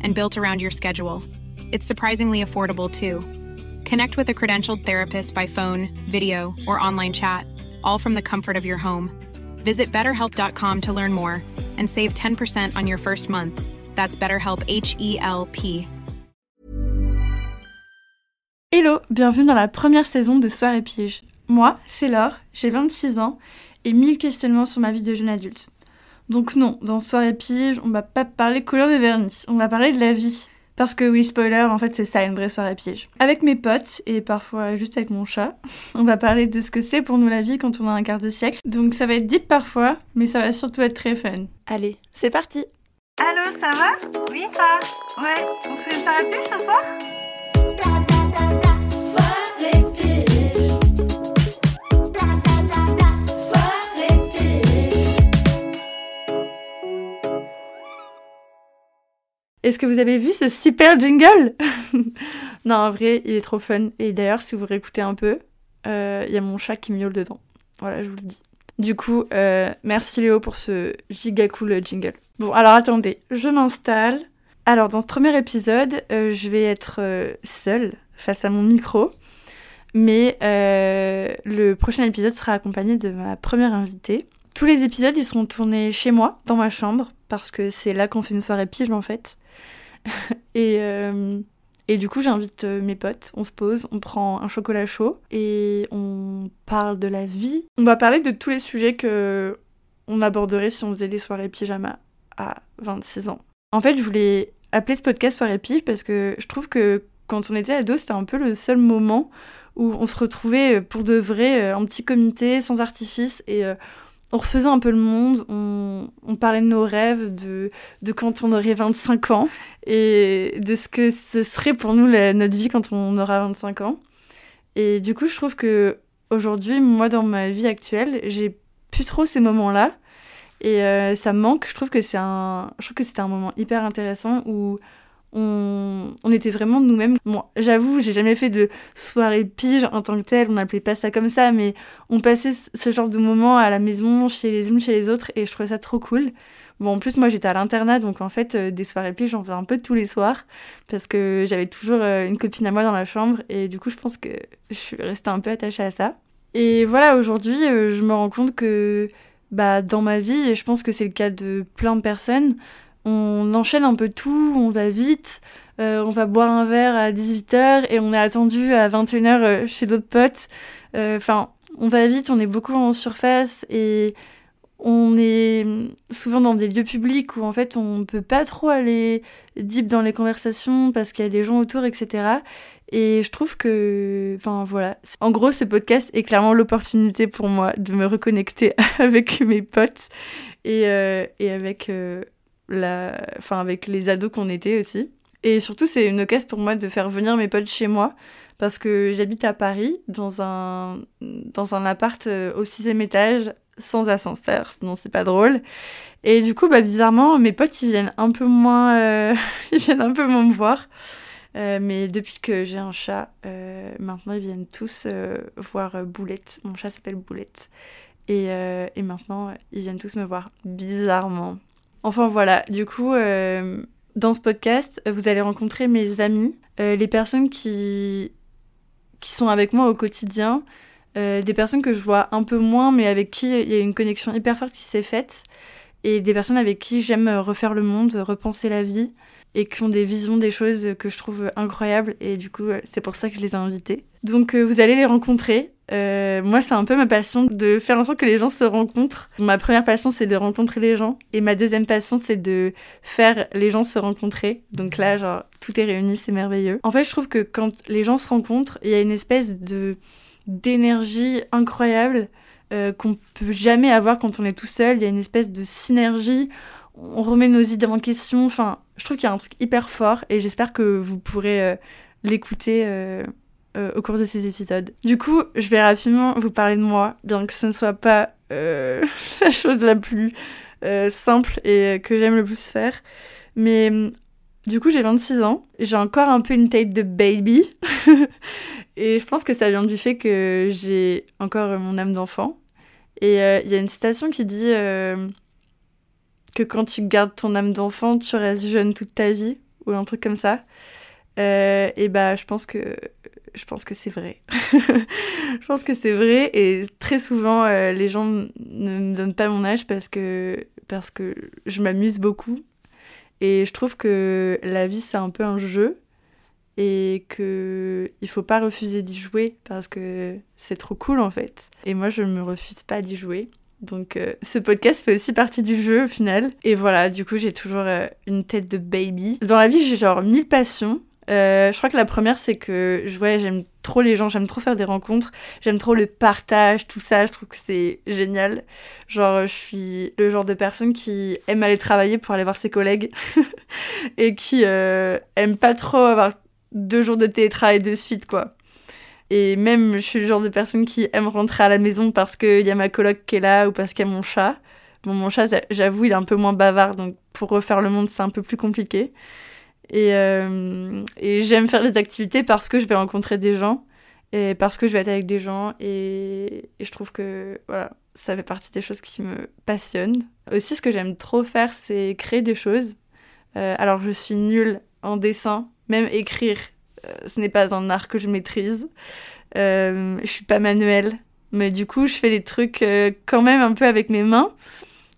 and built around your schedule. It's surprisingly affordable too. Connect with a credentialed therapist by phone, video, or online chat, all from the comfort of your home. Visit betterhelp.com to learn more and save 10% on your first month. That's BetterHelp H E L P. Hello, bienvenue dans la première saison de Soir et Pige. Moi, c'est Laure, j'ai 26 ans et 1000 questionnements sur ma vie de jeune adulte. Donc non, dans Soir et Pige, on va pas parler couleur de vernis, on va parler de la vie. Parce que oui, spoiler, en fait c'est ça une vraie soirée piège. Avec mes potes, et parfois juste avec mon chat, on va parler de ce que c'est pour nous la vie quand on a un quart de siècle. Donc ça va être deep parfois, mais ça va surtout être très fun. Allez, c'est parti Allô, ça va? Oui, toi? Ouais, on se fait une soirée piège ce soir? Est-ce que vous avez vu ce super jingle? Non, en vrai, il est trop fun. Et d'ailleurs, si vous réécoutez un peu, euh, il y a mon chat qui miaule dedans. Voilà, je vous le dis. Du coup, euh, merci Léo pour ce giga cool jingle. Bon, alors attendez, je m'installe. Alors, dans ce premier épisode, euh, je vais être seule face à mon micro. Mais le prochain épisode sera accompagné de ma première invitée. Tous les épisodes, ils seront tournés chez moi, dans ma chambre, parce que c'est là qu'on fait une soirée pige en fait. et, euh, et du coup, j'invite euh, mes potes, on se pose, on prend un chocolat chaud et on parle de la vie. On va parler de tous les sujets que on aborderait si on faisait des soirées pyjama à 26 ans. En fait, je voulais appeler ce podcast soirée pige parce que je trouve que quand on était ado, c'était un peu le seul moment où on se retrouvait pour de vrai en petit comité, sans artifice et euh, on refaisait un peu le monde, on, parlait de nos rêves, de, quand on aurait 25 ans et de ce que ce serait pour nous la- notre vie quand on aura 25 ans. Et du coup, je trouve que aujourd'hui, moi, dans ma vie actuelle, j'ai plus trop ces moments-là. Et euh, ça me manque. Je trouve que c'est un, un moment hyper intéressant où on, était vraiment nous-mêmes. Bon, j'avoue, j'ai jamais fait de soirée pige en tant que telle. On n'appelait pas ça comme ça, mais on passait ce- ce genre de moments à la maison, chez les unes, chez les autres, et je trouvais ça trop cool. Bon, en plus, moi, j'étais à l'internat, donc en fait, euh, des soirées pige, j'en faisais un peu tous les soirs, parce que j'avais toujours euh, une copine à moi dans la chambre, et du coup, je pense que je suis restée un peu attachée à ça. Et voilà, aujourd'hui, euh, je me rends compte que bah, dans ma vie, et je pense que c'est le cas de plein de personnes, on enchaîne un peu tout, on va vite, euh, on va boire un verre à 18h et on est attendu à 21h euh, chez d'autres potes. Euh, Enfin, on va vite, on est beaucoup en surface et on est souvent dans des lieux publics où en fait on peut pas trop aller deep dans les conversations parce qu'il y a des gens autour, etc. Et je trouve que, enfin voilà, en gros ce podcast est clairement l'opportunité pour moi de me reconnecter avec mes potes et, avec, la... enfin, avec les ados qu'on était aussi. Et surtout c'est une occasion pour moi de faire venir mes potes chez moi parce que j'habite à Paris dans un, dans un appart euh, au sixième étage sans ascenseur, sinon c'est pas drôle. Et du coup, bah, bizarrement, mes potes, ils viennent un peu moins, euh, ils viennent un peu moins me voir. Euh, mais depuis que j'ai un chat, maintenant ils viennent tous voir Boulette. Mon chat s'appelle Boulette. Et, et maintenant, ils viennent tous me voir bizarrement. Enfin voilà, du coup, euh, Dans ce podcast, vous allez rencontrer mes amis, euh, les personnes qui, qui sont avec moi au quotidien, euh, des personnes que je vois un peu moins, mais avec qui il y a une connexion hyper forte qui s'est faite, et des personnes avec qui j'aime refaire le monde, repenser la vie, et qui ont des visions des choses que je trouve incroyables, et du coup, c'est pour ça que je les ai invités. Donc, vous allez les rencontrer. Euh, moi, c'est un peu ma passion de faire en sorte que les gens se rencontrent. Ma première passion, c'est de rencontrer les gens, et ma deuxième passion, c'est de faire les gens se rencontrer. Donc là, genre, tout est réuni, c'est merveilleux. En fait, je trouve que quand les gens se rencontrent, il y a une espèce de d'énergie incroyable euh, qu'on peut jamais avoir quand on est tout seul. Il y a une espèce de synergie. On remet nos idées en question. Enfin, je trouve qu'il y a un truc hyper fort et j'espère que vous pourrez euh, l'écouter euh, au cours de ces épisodes. Du coup, je vais rapidement vous parler de moi, bien que ce ne soit pas euh, la chose la plus euh, simple et que j'aime le plus faire. Mais du coup, j'ai 26 ans. J'ai encore un peu une tête de baby. et je pense que ça vient du fait que j'ai encore mon âme d'enfant. Et il y a une citation qui dit que quand tu gardes ton âme d'enfant, tu restes jeune toute ta vie, ou un truc comme ça. Et bah, je pense que je pense que c'est vrai. je pense que c'est vrai et très souvent euh, les gens ne me donnent pas mon âge parce que parce que je m'amuse beaucoup et je trouve que la vie c'est un peu un jeu et que il faut pas refuser d'y jouer parce que c'est trop cool en fait. Et moi je me refuse pas d'y jouer. Donc euh, ce podcast fait aussi partie du jeu au final. Et voilà, du coup j'ai toujours euh, une tête de baby. Dans la vie j'ai genre mille passions. Euh, je crois que la première c'est que ouais, j'aime trop les gens, j'aime trop faire des rencontres, j'aime trop le partage, tout ça, je trouve que c'est génial. Genre je suis le genre de personne qui aime aller travailler pour aller voir ses collègues et qui euh, aime pas trop avoir deux jours de télétravail de suite quoi. Et même, je suis le genre de personne qui aime rentrer à la maison parce qu'il y a ma coloc qui est là ou parce qu'il y a mon chat. Bon, mon chat, j'avoue, il est un peu moins bavard, donc pour refaire le monde, c'est un peu plus compliqué. Et, euh, et j'aime faire des activités parce que je vais rencontrer des gens et parce que je vais être avec des gens. Et, je trouve que voilà, ça fait partie des choses qui me passionnent. Aussi, ce que j'aime trop faire, c'est créer des choses. Euh, alors, je suis nulle en dessin, même écrire, euh, ce n'est pas un art que je maîtrise. Je suis pas manuelle, mais du coup, je fais les trucs quand même un peu avec mes mains,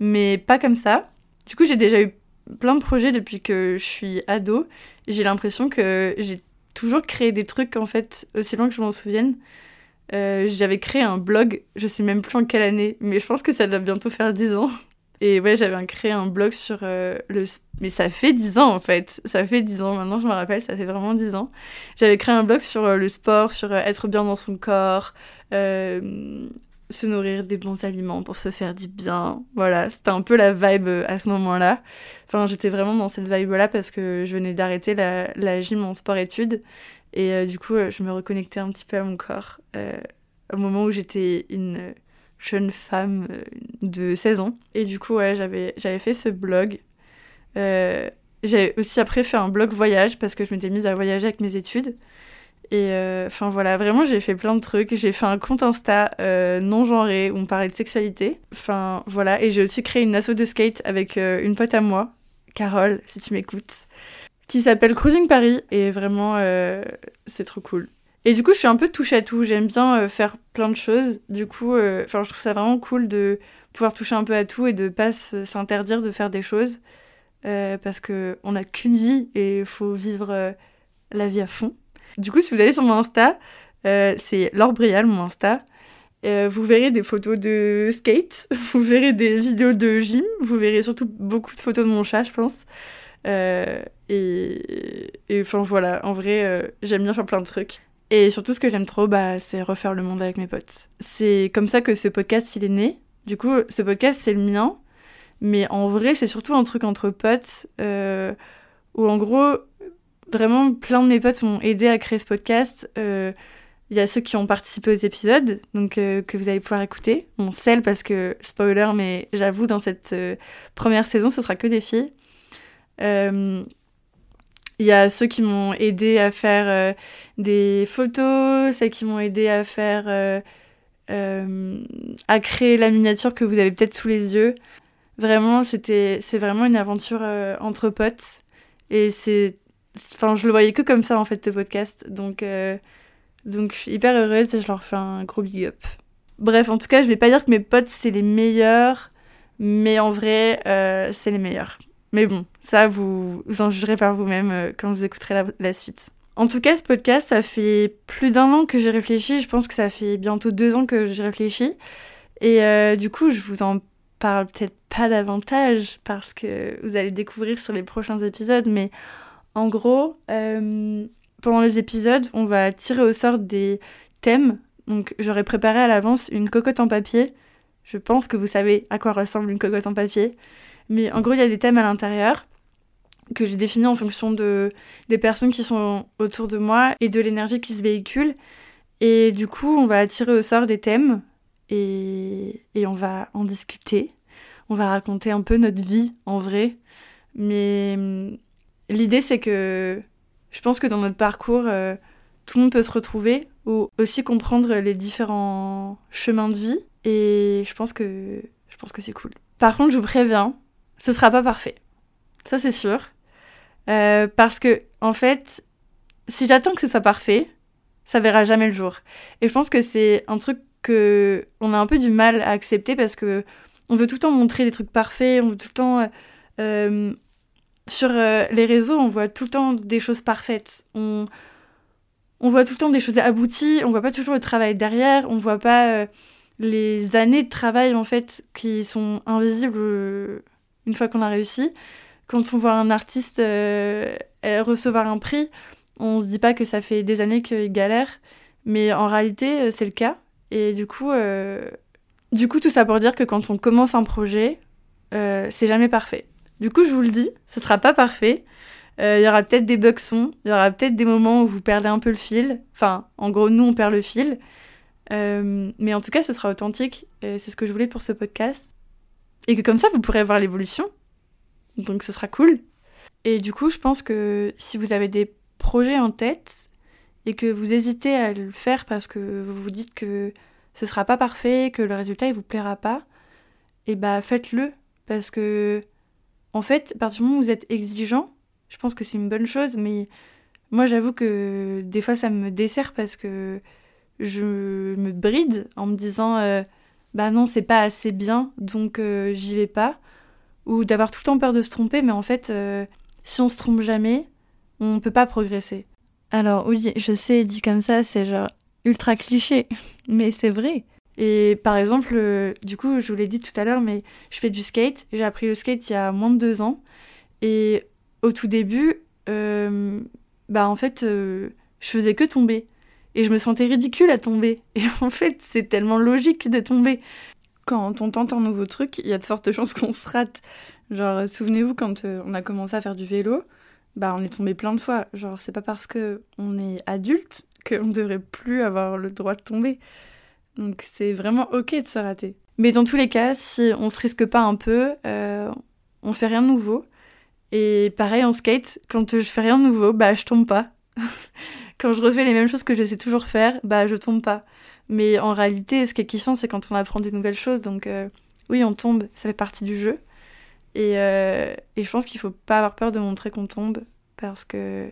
mais pas comme ça. Du coup, j'ai déjà eu plein de projets depuis que je suis ado. J'ai l'impression que j'ai toujours créé des trucs, en fait, aussi loin que je m'en souvienne. Euh, J'avais créé un blog, je sais même plus en quelle année, mais je pense que ça doit bientôt faire 10 ans. Et ouais, j'avais créé un blog sur euh, le... Mais ça fait 10 ans en fait, ça fait 10 ans, maintenant je me rappelle, ça fait vraiment 10 ans. J'avais créé un blog sur euh, le sport, sur être bien dans son corps, se nourrir des bons aliments pour se faire du bien. Voilà, c'était un peu la vibe euh, à ce moment-là. Enfin, j'étais vraiment dans cette vibe-là parce que je venais d'arrêter la, la gym en sport-études. Et euh, du coup, euh, je me reconnectais un petit peu à mon corps au moment où j'étais une jeune femme de 16 ans. Et du coup, ouais, j'avais, j'avais fait ce blog. Euh, j'ai aussi après fait un blog voyage parce que je m'étais mise à voyager avec mes études. Et euh, enfin voilà, vraiment j'ai fait plein de trucs. J'ai fait un compte Insta euh, non genré où on parlait de sexualité. Enfin voilà, et j'ai aussi créé une asso de skate avec euh, une pote à moi, Carole, si tu m'écoutes, qui s'appelle Cruising Paris. Et vraiment, c'est trop cool. Et du coup, je suis un peu touche à tout. J'aime bien faire plein de choses. Du coup, enfin, je trouve ça vraiment cool de pouvoir toucher un peu à tout et de pas s'interdire de faire des choses. Parce que on n'a qu'une vie et il faut vivre la vie à fond. Du coup, si vous allez sur mon Insta, euh, c'est Laure Brial, mon Insta. Euh, vous verrez des photos de skate, vous verrez des vidéos de gym, vous verrez surtout beaucoup de photos de mon chat, je pense. Euh, et, enfin voilà, en vrai, j'aime bien faire plein de trucs. Et surtout, ce que j'aime trop, bah, c'est refaire le monde avec mes potes. C'est comme ça que ce podcast, il est né. Du coup, ce podcast, c'est le mien. Mais en vrai, c'est surtout un truc entre potes euh, où, en gros, vraiment, plein de mes potes m'ont aidé à créer ce podcast. Euh, Il y a ceux qui ont participé aux épisodes, donc euh, que vous allez pouvoir écouter. Bon, celle, parce que, spoiler, mais j'avoue, dans cette euh, première saison, ce sera que des filles. Euh, Il y a ceux qui m'ont aidé à faire euh, des photos, celles qui m'ont aidé à faire... euh, euh, à créer la miniature que vous avez peut-être sous les yeux. Vraiment, c'était, c'est vraiment une aventure euh, entre potes. Et c'est. Enfin, je le voyais que comme ça, en fait, ce podcast. Donc, euh, donc je suis hyper heureuse et je leur fais un gros big up. Bref, en tout cas, je vais pas dire que mes potes, c'est les meilleurs, mais en vrai, euh, c'est les meilleurs. Mais bon, ça, vous, vous en jugerez par vous-même euh, quand vous écouterez la, suite. En tout cas, ce podcast, ça fait plus d'un an que j'ai réfléchi. Je pense que ça fait bientôt deux ans que j'ai réfléchi. Et du coup, je vous en parle peut-être pas davantage parce que vous allez découvrir sur les prochains épisodes. Mais en gros, euh, pendant les épisodes, on va tirer au sort des thèmes. Donc, j'aurais préparé à l'avance une cocotte en papier. Je pense que vous savez à quoi ressemble une cocotte en papier. Mais en gros, il y a des thèmes à l'intérieur que j'ai définis en fonction de, des personnes qui sont autour de moi et de l'énergie qui se véhicule. Et du coup, on va tirer au sort des thèmes et, et on va en discuter. On va raconter un peu notre vie en vrai. Mais l'idée, c'est que je pense que dans notre parcours, euh, tout le monde peut se retrouver ou aussi comprendre les différents chemins de vie. Et je pense que, je pense que c'est cool. Par contre, je vous préviens, ce sera pas parfait. Ça, c'est sûr. Euh, parce que, en fait, si j'attends que ce soit parfait, ça verra jamais le jour. Et je pense que c'est un truc que on a un peu du mal à accepter parce que on veut tout le temps montrer des trucs parfaits, on veut tout le temps. Euh, sur euh, les réseaux, on voit tout le temps des choses parfaites. On, on voit tout le temps des choses abouties, on voit pas toujours le travail derrière, on voit pas euh, les années de travail en fait qui sont invisibles euh, une fois qu'on a réussi. Quand on voit un artiste recevoir un prix, on se dit pas que ça fait des années qu'il galère, mais en réalité c'est le cas. Et du coup, du coup tout ça pour dire que quand on commence un projet, c'est jamais parfait. Du coup, je vous le dis, ce sera pas parfait. Euh, Il y aura peut-être des bugs sons, il y aura peut-être des moments où vous perdez un peu le fil. Enfin, en gros, nous, on perd le fil. Euh, mais en tout cas, ce sera authentique. C'est ce que je voulais pour ce podcast. Et que comme ça, vous pourrez voir l'évolution. Donc, ce sera cool. Et du coup, je pense que si vous avez des projets en tête et que vous hésitez à le faire parce que vous vous dites que ce sera pas parfait, que le résultat il vous plaira pas, et bah faites-le parce que en fait, à partir du moment où vous êtes exigeant, je pense que c'est une bonne chose, mais moi j'avoue que des fois ça me dessert parce que je me bride en me disant euh, bah non, c'est pas assez bien, donc euh, j'y vais pas. Ou d'avoir tout le temps peur de se tromper, mais en fait, euh, si on se trompe jamais, on peut pas progresser. Alors oui, je sais, dit comme ça, c'est genre ultra cliché, mais c'est vrai. Et par exemple, euh, du coup, je vous l'ai dit tout à l'heure, mais je fais du skate. J'ai appris le skate il y a moins de deux ans. Et au tout début, euh, bah en fait, euh, je faisais que tomber. Et je me sentais ridicule à tomber. Et en fait, c'est tellement logique de tomber. Quand on tente un nouveau truc, il y a de fortes chances qu'on se rate. Genre, souvenez-vous, quand on a commencé à faire du vélo, bah on est tombé plein de fois. Genre, c'est pas parce que on est adulte qu'on devrait plus avoir le droit de tomber. Donc c'est vraiment ok de se rater. Mais dans tous les cas, si on se risque pas un peu, euh, on fait rien de nouveau. Et pareil en skate, quand je fais rien de nouveau, bah je tombe pas. quand je refais les mêmes choses que je sais toujours faire, bah je tombe pas. Mais en réalité, ce qui est kiffant, c'est quand on apprend des nouvelles choses. Donc euh, oui, on tombe, ça fait partie du jeu. Et, euh, et je pense qu'il faut pas avoir peur de montrer qu'on tombe parce que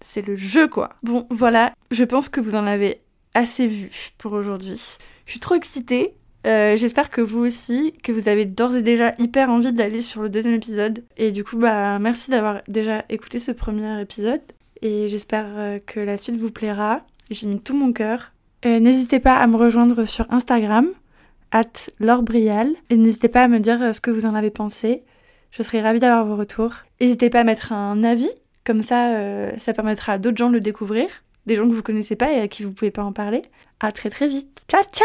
c'est le jeu quoi. Bon, voilà, je pense que vous en avez assez vu pour aujourd'hui. Je suis trop excitée. Euh, J'espère que vous aussi, que vous avez d'ores et déjà hyper envie d'aller sur le deuxième épisode. Et du coup, bah merci d'avoir déjà écouté ce premier épisode. Et j'espère euh, que la suite vous plaira. J'ai mis tout mon cœur. Euh, n'hésitez pas à me rejoindre sur Instagram, at Brial. Et n'hésitez pas à me dire ce que vous en avez pensé. Je serai ravie d'avoir vos retours. N'hésitez pas à mettre un avis, comme ça, ça permettra à d'autres gens de le découvrir des gens que vous connaissez pas et à qui vous pouvez pas en parler. À très très vite. Ciao ciao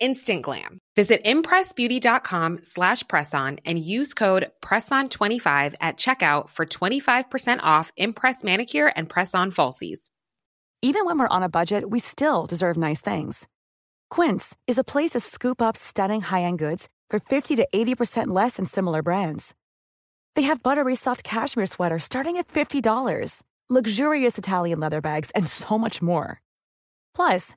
Instant glam. Visit impressbeauty.com slash presson and use code PRESSON25 at checkout for 25% off Impress manicure and press-on falsies. Even when we're on a budget, we still deserve nice things. Quince is a place to scoop up stunning high-end goods for 50 to 80% less than similar brands. They have buttery soft cashmere sweaters starting at $50, luxurious Italian leather bags, and so much more. Plus,